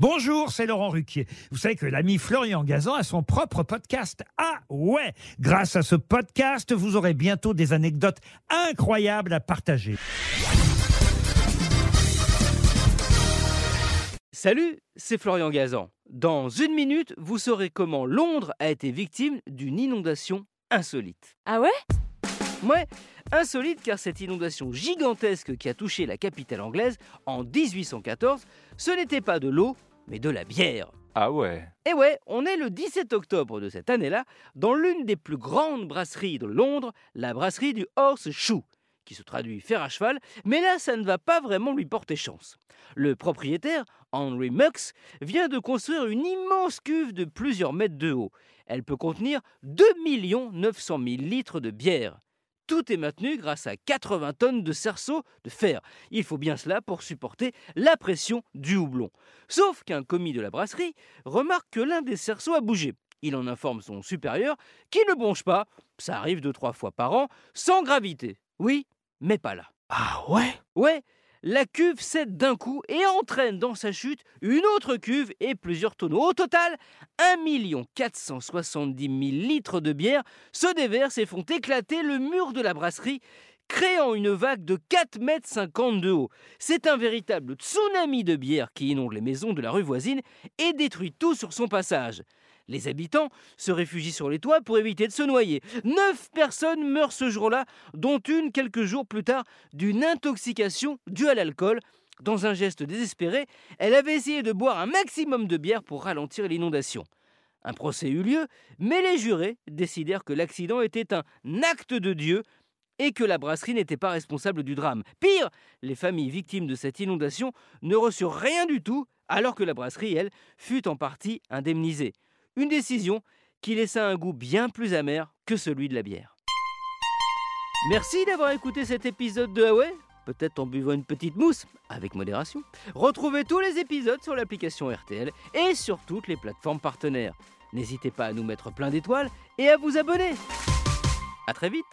Bonjour, c'est Laurent Ruquier. Vous savez que l'ami Florian Gazan a son propre podcast. Ah ouais Grâce à ce podcast, vous aurez bientôt des anecdotes incroyables à partager. Salut, c'est Florian Gazan. Dans une minute, vous saurez comment Londres a été victime d'une inondation insolite. Ah ouais? Ouais, insolite car cette inondation gigantesque qui a touché la capitale anglaise en 1814, ce n'était pas de l'eau, mais de la bière. Ah ouais Et ouais, on est le 17 octobre de cette année-là, dans l'une des plus grandes brasseries de Londres, la brasserie du Horse Shoe, qui se traduit fer à cheval, mais là ça ne va pas vraiment lui porter chance. Le propriétaire, Henry Mux, vient de construire une immense cuve de plusieurs mètres de haut. Elle peut contenir 2 900 000 litres de bière. Tout est maintenu grâce à 80 tonnes de cerceaux de fer. Il faut bien cela pour supporter la pression du houblon. Sauf qu'un commis de la brasserie remarque que l'un des cerceaux a bougé. Il en informe son supérieur qui ne bronche pas, ça arrive deux trois fois par an, sans gravité. Oui, mais pas là. Ah ouais? Ouais, la cuve cède d'un coup et entraîne dans sa chute une autre cuve et plusieurs tonneaux. Au total, 1 470 000 litres de bière se déversent et font éclater le mur de la brasserie, créant une vague de 4,50 mètres de haut. C'est un véritable tsunami de bière qui inonde les maisons de la rue voisine et détruit tout sur son passage. Les habitants se réfugient sur les toits pour éviter de se noyer. Neuf personnes meurent ce jour-là, dont une quelques jours plus tard d'une intoxication due à l'alcool. Dans un geste désespéré, elle avait essayé de boire un maximum de bière pour ralentir l'inondation. Un procès eut lieu, mais les jurés décidèrent que l'accident était un acte de Dieu et que la brasserie n'était pas responsable du drame. Pire, les familles victimes de cette inondation ne reçurent rien du tout, alors que la brasserie, elle, fut en partie indemnisée. Une décision qui laissa un goût bien plus amer que celui de la bière. Merci d'avoir écouté cet épisode de Huawei. Peut-être en buvant une petite mousse, avec modération. Retrouvez tous les épisodes sur l'application RTL et sur toutes les plateformes partenaires. N'hésitez pas à nous mettre plein d'étoiles et à vous abonner. A très vite